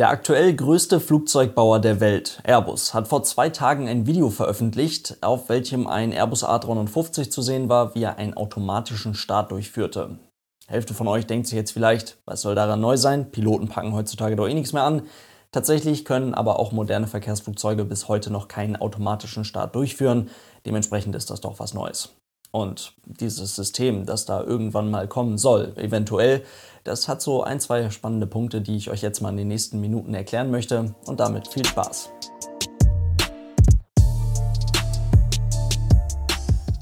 Der aktuell größte Flugzeugbauer der Welt, Airbus, hat vor zwei Tagen ein Video veröffentlicht, auf welchem ein Airbus A350 zu sehen war, wie er einen automatischen Start durchführte. Hälfte von euch denkt sich jetzt vielleicht, was soll daran neu sein? Piloten packen heutzutage doch eh nichts mehr an. Tatsächlich können aber auch moderne Verkehrsflugzeuge bis heute noch keinen automatischen Start durchführen. Dementsprechend ist das doch was Neues. Und dieses System, das da irgendwann mal kommen soll, eventuell, das hat so ein, zwei spannende Punkte, die ich euch jetzt mal in den nächsten Minuten erklären möchte. Und damit viel Spaß.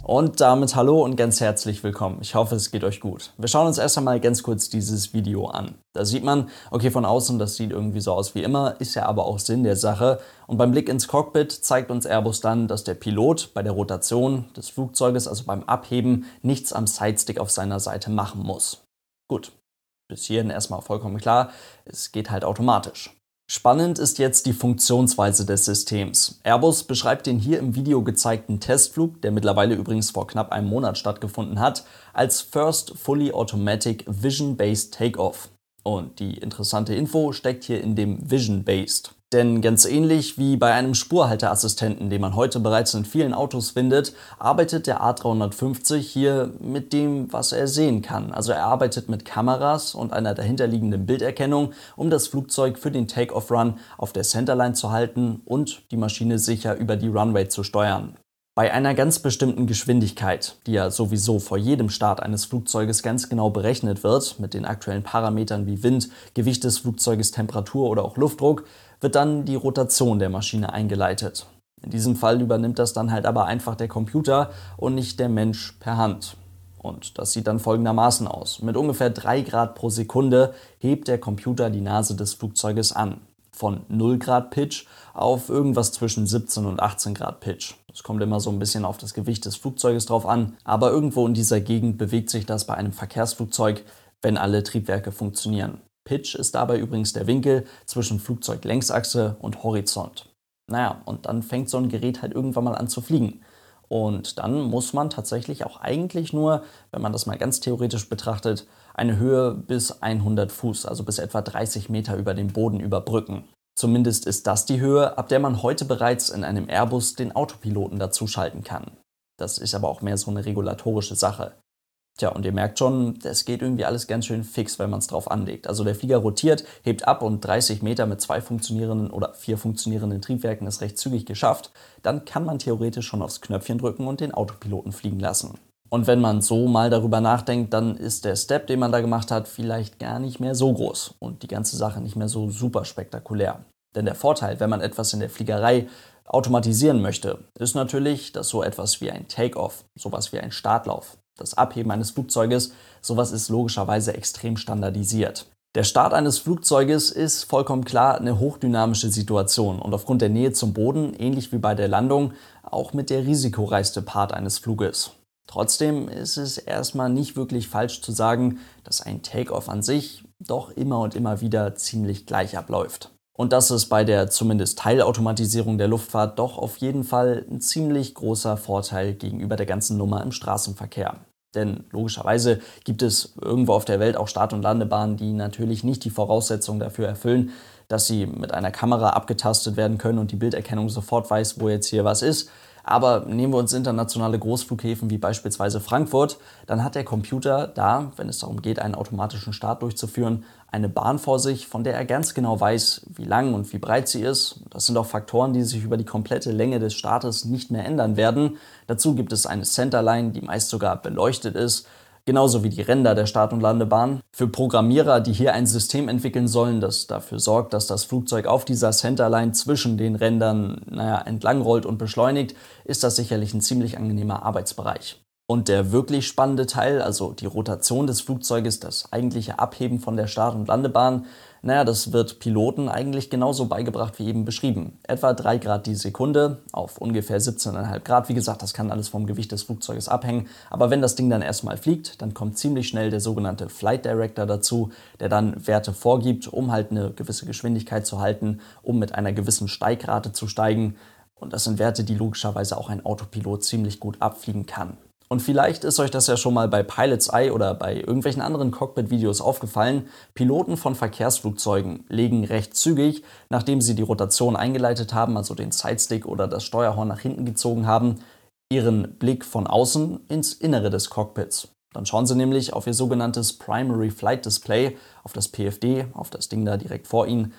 Und damit hallo und ganz herzlich willkommen. Ich hoffe, es geht euch gut. Wir schauen uns erst einmal ganz kurz dieses Video an. Da sieht man, okay, von außen, das sieht irgendwie so aus wie immer, ist ja aber auch Sinn der Sache. Und beim Blick ins Cockpit zeigt uns Airbus dann, dass der Pilot bei der Rotation des Flugzeuges, also beim Abheben, nichts am Sidestick auf seiner Seite machen muss. Gut, bis hierhin erstmal vollkommen klar, es geht halt automatisch. Spannend ist jetzt die Funktionsweise des Systems. Airbus beschreibt den hier im Video gezeigten Testflug, der mittlerweile übrigens vor knapp einem Monat stattgefunden hat, als First Fully Automatic Vision-Based Takeoff. Und die interessante Info steckt hier in dem Vision-Based. Denn ganz ähnlich wie bei einem Spurhalteassistenten, den man heute bereits in vielen Autos findet, arbeitet der A350 hier mit dem, was er sehen kann. Also er arbeitet mit Kameras und einer dahinterliegenden Bilderkennung, um das Flugzeug für den Take-off-Run auf der Centerline zu halten und die Maschine sicher über die Runway zu steuern. Bei einer ganz bestimmten Geschwindigkeit, die ja sowieso vor jedem Start eines Flugzeuges ganz genau berechnet wird, mit den aktuellen Parametern wie Wind, Gewicht des Flugzeuges, Temperatur oder auch Luftdruck, wird dann die Rotation der Maschine eingeleitet. In diesem Fall übernimmt das dann halt aber einfach der Computer und nicht der Mensch per Hand. Und das sieht dann folgendermaßen aus. Mit ungefähr 3 Grad pro Sekunde hebt der Computer die Nase des Flugzeuges an von 0 Grad Pitch auf irgendwas zwischen 17 und 18 Grad Pitch. Das kommt immer so ein bisschen auf das Gewicht des Flugzeuges drauf an, aber irgendwo in dieser Gegend bewegt sich das bei einem Verkehrsflugzeug, wenn alle Triebwerke funktionieren. Pitch ist dabei übrigens der Winkel zwischen Flugzeuglängsachse und Horizont. Naja, und dann fängt so ein Gerät halt irgendwann mal an zu fliegen. Und dann muss man tatsächlich auch eigentlich nur, wenn man das mal ganz theoretisch betrachtet, eine Höhe bis 100 Fuß, also bis etwa 30 Meter über den Boden überbrücken. Zumindest ist das die Höhe, ab der man heute bereits in einem Airbus den Autopiloten dazuschalten kann. Das ist aber auch mehr so eine regulatorische Sache. Tja, und ihr merkt schon, das geht irgendwie alles ganz schön fix, wenn man es drauf anlegt. Also der Flieger rotiert, hebt ab und 30 Meter mit zwei funktionierenden oder vier funktionierenden Triebwerken ist recht zügig geschafft. Dann kann man theoretisch schon aufs Knöpfchen drücken und den Autopiloten fliegen lassen. Und wenn man so mal darüber nachdenkt, dann ist der Step, den man da gemacht hat, vielleicht gar nicht mehr so groß und die ganze Sache nicht mehr so super spektakulär. Denn der Vorteil, wenn man etwas in der Fliegerei automatisieren möchte, ist natürlich, dass so etwas wie ein Takeoff, sowas wie ein Startlauf, das Abheben eines Flugzeuges, sowas ist logischerweise extrem standardisiert. Der Start eines Flugzeuges ist vollkommen klar eine hochdynamische Situation und aufgrund der Nähe zum Boden, ähnlich wie bei der Landung, auch mit der risikoreichste Part eines Fluges. Trotzdem ist es erstmal nicht wirklich falsch zu sagen, dass ein Takeoff an sich doch immer und immer wieder ziemlich gleich abläuft. Und das ist bei der zumindest Teilautomatisierung der Luftfahrt doch auf jeden Fall ein ziemlich großer Vorteil gegenüber der ganzen Nummer im Straßenverkehr. Denn logischerweise gibt es irgendwo auf der Welt auch Start- und Landebahnen, die natürlich nicht die Voraussetzungen dafür erfüllen, dass sie mit einer Kamera abgetastet werden können und die Bilderkennung sofort weiß, wo jetzt hier was ist. Aber nehmen wir uns internationale Großflughäfen wie beispielsweise Frankfurt, dann hat der Computer da, wenn es darum geht, einen automatischen Start durchzuführen, eine Bahn vor sich, von der er ganz genau weiß, wie lang und wie breit sie ist. Das sind auch Faktoren, die sich über die komplette Länge des Startes nicht mehr ändern werden. Dazu gibt es eine Centerline, die meist sogar beleuchtet ist genauso wie die Ränder der Start- und Landebahn. Für Programmierer, die hier ein System entwickeln sollen, das dafür sorgt, dass das Flugzeug auf dieser Centerline zwischen den Rändern naja, entlang rollt und beschleunigt, ist das sicherlich ein ziemlich angenehmer Arbeitsbereich. Und der wirklich spannende Teil, also die Rotation des Flugzeuges, das eigentliche Abheben von der Start- und Landebahn, naja, das wird Piloten eigentlich genauso beigebracht wie eben beschrieben. Etwa 3 Grad die Sekunde auf ungefähr 17,5 Grad. Wie gesagt, das kann alles vom Gewicht des Flugzeuges abhängen. Aber wenn das Ding dann erstmal fliegt, dann kommt ziemlich schnell der sogenannte Flight Director dazu, der dann Werte vorgibt, um halt eine gewisse Geschwindigkeit zu halten, um mit einer gewissen Steigrate zu steigen. Und das sind Werte, die logischerweise auch ein Autopilot ziemlich gut abfliegen kann. Und vielleicht ist euch das ja schon mal bei Pilot's Eye oder bei irgendwelchen anderen Cockpit-Videos aufgefallen. Piloten von Verkehrsflugzeugen legen recht zügig, nachdem sie die Rotation eingeleitet haben, also den Sidestick oder das Steuerhorn nach hinten gezogen haben, ihren Blick von außen ins Innere des Cockpits. Dann schauen Sie nämlich auf Ihr sogenanntes Primary Flight Display, auf das PFD, auf das Ding da direkt vor Ihnen,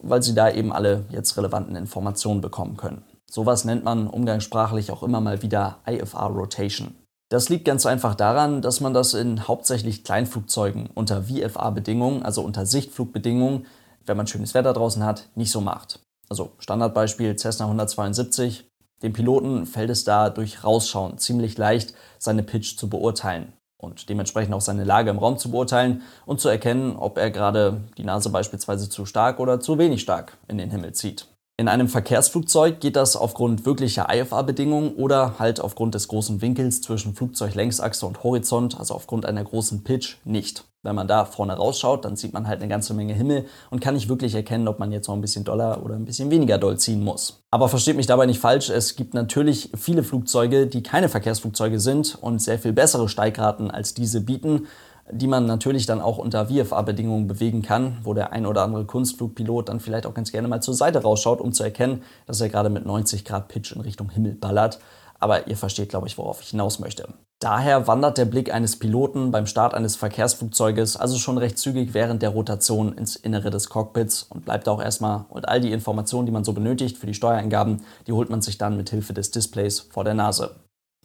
weil Sie da eben alle jetzt relevanten Informationen bekommen können. Sowas nennt man umgangssprachlich auch immer mal wieder IFR Rotation. Das liegt ganz einfach daran, dass man das in hauptsächlich Kleinflugzeugen unter VFA-Bedingungen, also unter Sichtflugbedingungen, wenn man schönes Wetter draußen hat, nicht so macht. Also Standardbeispiel Cessna 172. Dem Piloten fällt es da durch Rausschauen ziemlich leicht, seine Pitch zu beurteilen und dementsprechend auch seine Lage im Raum zu beurteilen und zu erkennen, ob er gerade die Nase beispielsweise zu stark oder zu wenig stark in den Himmel zieht. In einem Verkehrsflugzeug geht das aufgrund wirklicher IFA-Bedingungen oder halt aufgrund des großen Winkels zwischen Flugzeuglängsachse und Horizont, also aufgrund einer großen Pitch, nicht. Wenn man da vorne rausschaut, dann sieht man halt eine ganze Menge Himmel und kann nicht wirklich erkennen, ob man jetzt noch ein bisschen doller oder ein bisschen weniger doll ziehen muss. Aber versteht mich dabei nicht falsch, es gibt natürlich viele Flugzeuge, die keine Verkehrsflugzeuge sind und sehr viel bessere Steigraten als diese bieten die man natürlich dann auch unter VFA-Bedingungen bewegen kann, wo der ein oder andere Kunstflugpilot dann vielleicht auch ganz gerne mal zur Seite rausschaut, um zu erkennen, dass er gerade mit 90 Grad Pitch in Richtung Himmel ballert. Aber ihr versteht, glaube ich, worauf ich hinaus möchte. Daher wandert der Blick eines Piloten beim Start eines Verkehrsflugzeuges also schon recht zügig während der Rotation ins Innere des Cockpits und bleibt auch erstmal und all die Informationen, die man so benötigt für die Steuereingaben, die holt man sich dann mit Hilfe des Displays vor der Nase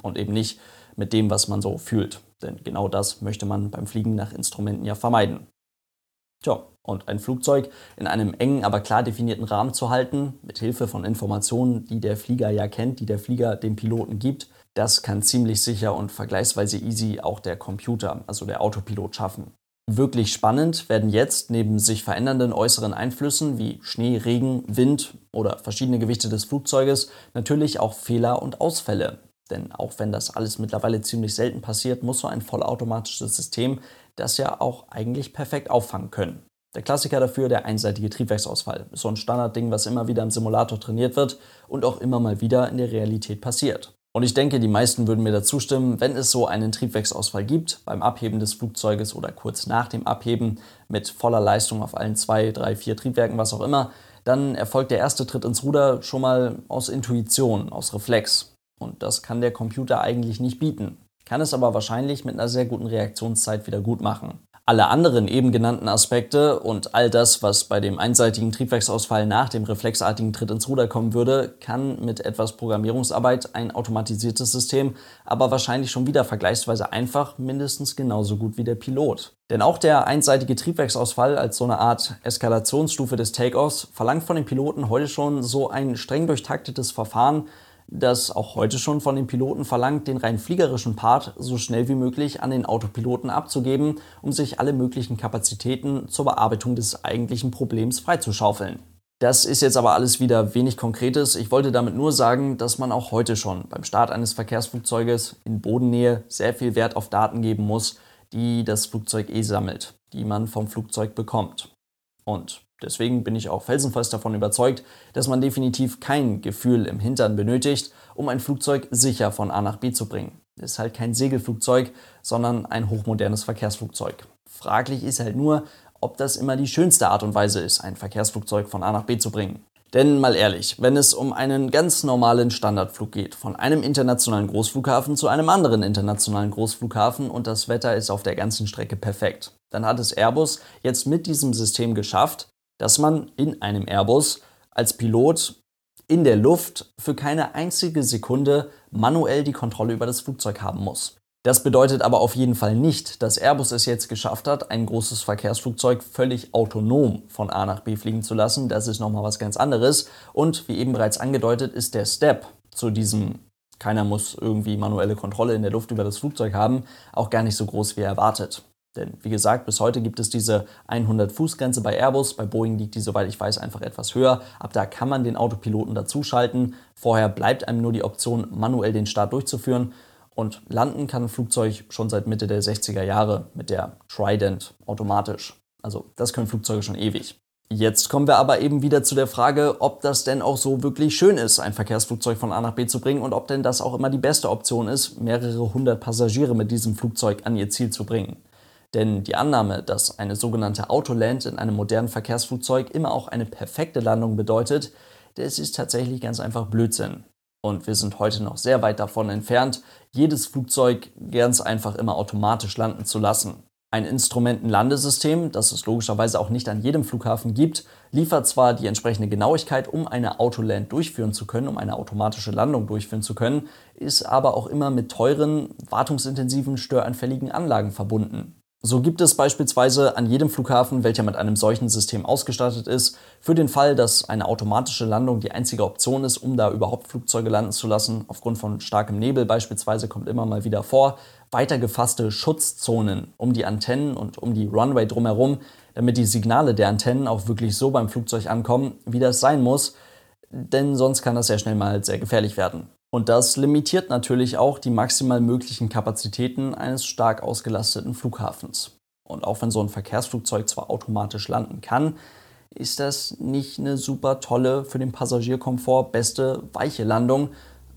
und eben nicht mit dem, was man so fühlt. Denn genau das möchte man beim Fliegen nach Instrumenten ja vermeiden. Tja, und ein Flugzeug in einem engen, aber klar definierten Rahmen zu halten, mit Hilfe von Informationen, die der Flieger ja kennt, die der Flieger dem Piloten gibt, das kann ziemlich sicher und vergleichsweise easy auch der Computer, also der Autopilot schaffen. Wirklich spannend werden jetzt neben sich verändernden äußeren Einflüssen wie Schnee, Regen, Wind oder verschiedene Gewichte des Flugzeuges natürlich auch Fehler und Ausfälle. Denn auch wenn das alles mittlerweile ziemlich selten passiert, muss so ein vollautomatisches System das ja auch eigentlich perfekt auffangen können. Der Klassiker dafür, der einseitige Triebwerksausfall. Ist so ein Standardding, was immer wieder im Simulator trainiert wird und auch immer mal wieder in der Realität passiert. Und ich denke, die meisten würden mir dazu stimmen, wenn es so einen Triebwerksausfall gibt, beim Abheben des Flugzeuges oder kurz nach dem Abheben mit voller Leistung auf allen zwei, drei, vier Triebwerken, was auch immer, dann erfolgt der erste Tritt ins Ruder schon mal aus Intuition, aus Reflex. Und das kann der Computer eigentlich nicht bieten, kann es aber wahrscheinlich mit einer sehr guten Reaktionszeit wieder gut machen. Alle anderen eben genannten Aspekte und all das, was bei dem einseitigen Triebwerksausfall nach dem reflexartigen Tritt ins Ruder kommen würde, kann mit etwas Programmierungsarbeit ein automatisiertes System aber wahrscheinlich schon wieder vergleichsweise einfach mindestens genauso gut wie der Pilot. Denn auch der einseitige Triebwerksausfall als so eine Art Eskalationsstufe des Takeoffs verlangt von den Piloten heute schon so ein streng durchtaktetes Verfahren, das auch heute schon von den Piloten verlangt, den rein fliegerischen Part so schnell wie möglich an den Autopiloten abzugeben, um sich alle möglichen Kapazitäten zur Bearbeitung des eigentlichen Problems freizuschaufeln. Das ist jetzt aber alles wieder wenig Konkretes. Ich wollte damit nur sagen, dass man auch heute schon beim Start eines Verkehrsflugzeuges in Bodennähe sehr viel Wert auf Daten geben muss, die das Flugzeug eh sammelt, die man vom Flugzeug bekommt. Und Deswegen bin ich auch felsenfest davon überzeugt, dass man definitiv kein Gefühl im Hintern benötigt, um ein Flugzeug sicher von A nach B zu bringen. Ist halt kein Segelflugzeug, sondern ein hochmodernes Verkehrsflugzeug. Fraglich ist halt nur, ob das immer die schönste Art und Weise ist, ein Verkehrsflugzeug von A nach B zu bringen. Denn mal ehrlich, wenn es um einen ganz normalen Standardflug geht, von einem internationalen Großflughafen zu einem anderen internationalen Großflughafen und das Wetter ist auf der ganzen Strecke perfekt, dann hat es Airbus jetzt mit diesem System geschafft, dass man in einem Airbus als Pilot in der Luft für keine einzige Sekunde manuell die Kontrolle über das Flugzeug haben muss. Das bedeutet aber auf jeden Fall nicht, dass Airbus es jetzt geschafft hat, ein großes Verkehrsflugzeug völlig autonom von A nach B fliegen zu lassen. Das ist nochmal was ganz anderes. Und wie eben bereits angedeutet, ist der Step zu diesem keiner muss irgendwie manuelle Kontrolle in der Luft über das Flugzeug haben, auch gar nicht so groß wie erwartet. Denn wie gesagt, bis heute gibt es diese 100-Fuß-Grenze bei Airbus. Bei Boeing liegt die, soweit ich weiß, einfach etwas höher. Ab da kann man den Autopiloten dazuschalten. Vorher bleibt einem nur die Option, manuell den Start durchzuführen. Und landen kann ein Flugzeug schon seit Mitte der 60er Jahre mit der Trident automatisch. Also das können Flugzeuge schon ewig. Jetzt kommen wir aber eben wieder zu der Frage, ob das denn auch so wirklich schön ist, ein Verkehrsflugzeug von A nach B zu bringen und ob denn das auch immer die beste Option ist, mehrere hundert Passagiere mit diesem Flugzeug an ihr Ziel zu bringen. Denn die Annahme, dass eine sogenannte Autoland in einem modernen Verkehrsflugzeug immer auch eine perfekte Landung bedeutet, das ist tatsächlich ganz einfach Blödsinn. Und wir sind heute noch sehr weit davon entfernt, jedes Flugzeug ganz einfach immer automatisch landen zu lassen. Ein Instrumentenlandesystem, das es logischerweise auch nicht an jedem Flughafen gibt, liefert zwar die entsprechende Genauigkeit, um eine Autoland durchführen zu können, um eine automatische Landung durchführen zu können, ist aber auch immer mit teuren, wartungsintensiven, störanfälligen Anlagen verbunden. So gibt es beispielsweise an jedem Flughafen, welcher mit einem solchen System ausgestattet ist, für den Fall, dass eine automatische Landung die einzige Option ist, um da überhaupt Flugzeuge landen zu lassen, aufgrund von starkem Nebel beispielsweise kommt immer mal wieder vor, weiter gefasste Schutzzonen um die Antennen und um die Runway drumherum, damit die Signale der Antennen auch wirklich so beim Flugzeug ankommen, wie das sein muss, denn sonst kann das sehr schnell mal sehr gefährlich werden. Und das limitiert natürlich auch die maximal möglichen Kapazitäten eines stark ausgelasteten Flughafens. Und auch wenn so ein Verkehrsflugzeug zwar automatisch landen kann, ist das nicht eine super tolle für den Passagierkomfort beste weiche Landung,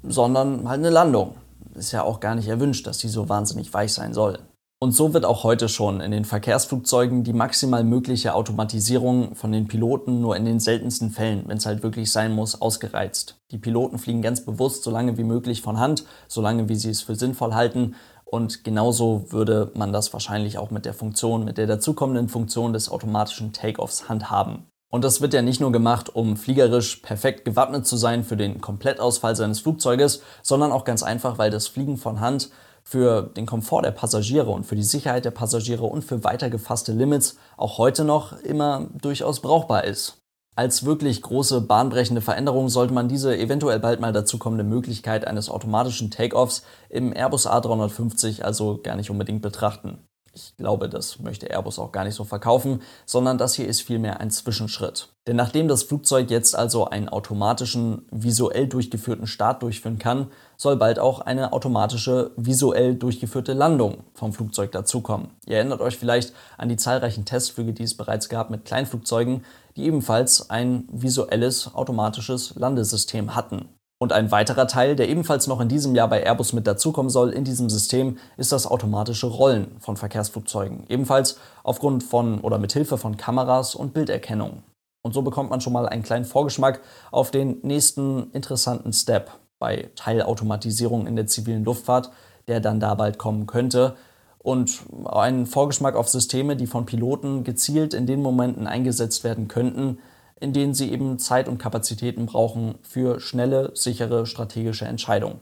sondern halt eine Landung. Ist ja auch gar nicht erwünscht, dass die so wahnsinnig weich sein soll. Und so wird auch heute schon in den Verkehrsflugzeugen die maximal mögliche Automatisierung von den Piloten nur in den seltensten Fällen, wenn es halt wirklich sein muss, ausgereizt. Die Piloten fliegen ganz bewusst so lange wie möglich von Hand, so lange wie sie es für sinnvoll halten. Und genauso würde man das wahrscheinlich auch mit der Funktion, mit der dazukommenden Funktion des automatischen Takeoffs handhaben. Und das wird ja nicht nur gemacht, um fliegerisch perfekt gewappnet zu sein für den Komplettausfall seines Flugzeuges, sondern auch ganz einfach, weil das Fliegen von Hand für den Komfort der Passagiere und für die Sicherheit der Passagiere und für weiter gefasste Limits auch heute noch immer durchaus brauchbar ist. Als wirklich große bahnbrechende Veränderung sollte man diese eventuell bald mal dazukommende Möglichkeit eines automatischen Takeoffs im Airbus A350 also gar nicht unbedingt betrachten. Ich glaube, das möchte Airbus auch gar nicht so verkaufen, sondern das hier ist vielmehr ein Zwischenschritt. Denn nachdem das Flugzeug jetzt also einen automatischen, visuell durchgeführten Start durchführen kann, soll bald auch eine automatische, visuell durchgeführte Landung vom Flugzeug dazukommen. Ihr erinnert euch vielleicht an die zahlreichen Testflüge, die es bereits gab mit Kleinflugzeugen, die ebenfalls ein visuelles, automatisches Landesystem hatten. Und ein weiterer Teil, der ebenfalls noch in diesem Jahr bei Airbus mit dazukommen soll in diesem System, ist das automatische Rollen von Verkehrsflugzeugen. Ebenfalls aufgrund von oder mit Hilfe von Kameras und Bilderkennung. Und so bekommt man schon mal einen kleinen Vorgeschmack auf den nächsten interessanten Step bei Teilautomatisierung in der zivilen Luftfahrt, der dann da bald kommen könnte. Und einen Vorgeschmack auf Systeme, die von Piloten gezielt in den Momenten eingesetzt werden könnten, in denen sie eben Zeit und Kapazitäten brauchen für schnelle, sichere, strategische Entscheidungen.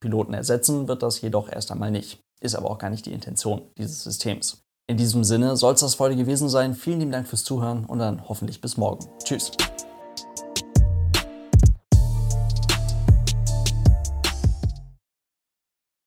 Piloten ersetzen wird das jedoch erst einmal nicht. Ist aber auch gar nicht die Intention dieses Systems. In diesem Sinne soll es das heute gewesen sein. Vielen lieben Dank fürs Zuhören und dann hoffentlich bis morgen. Tschüss.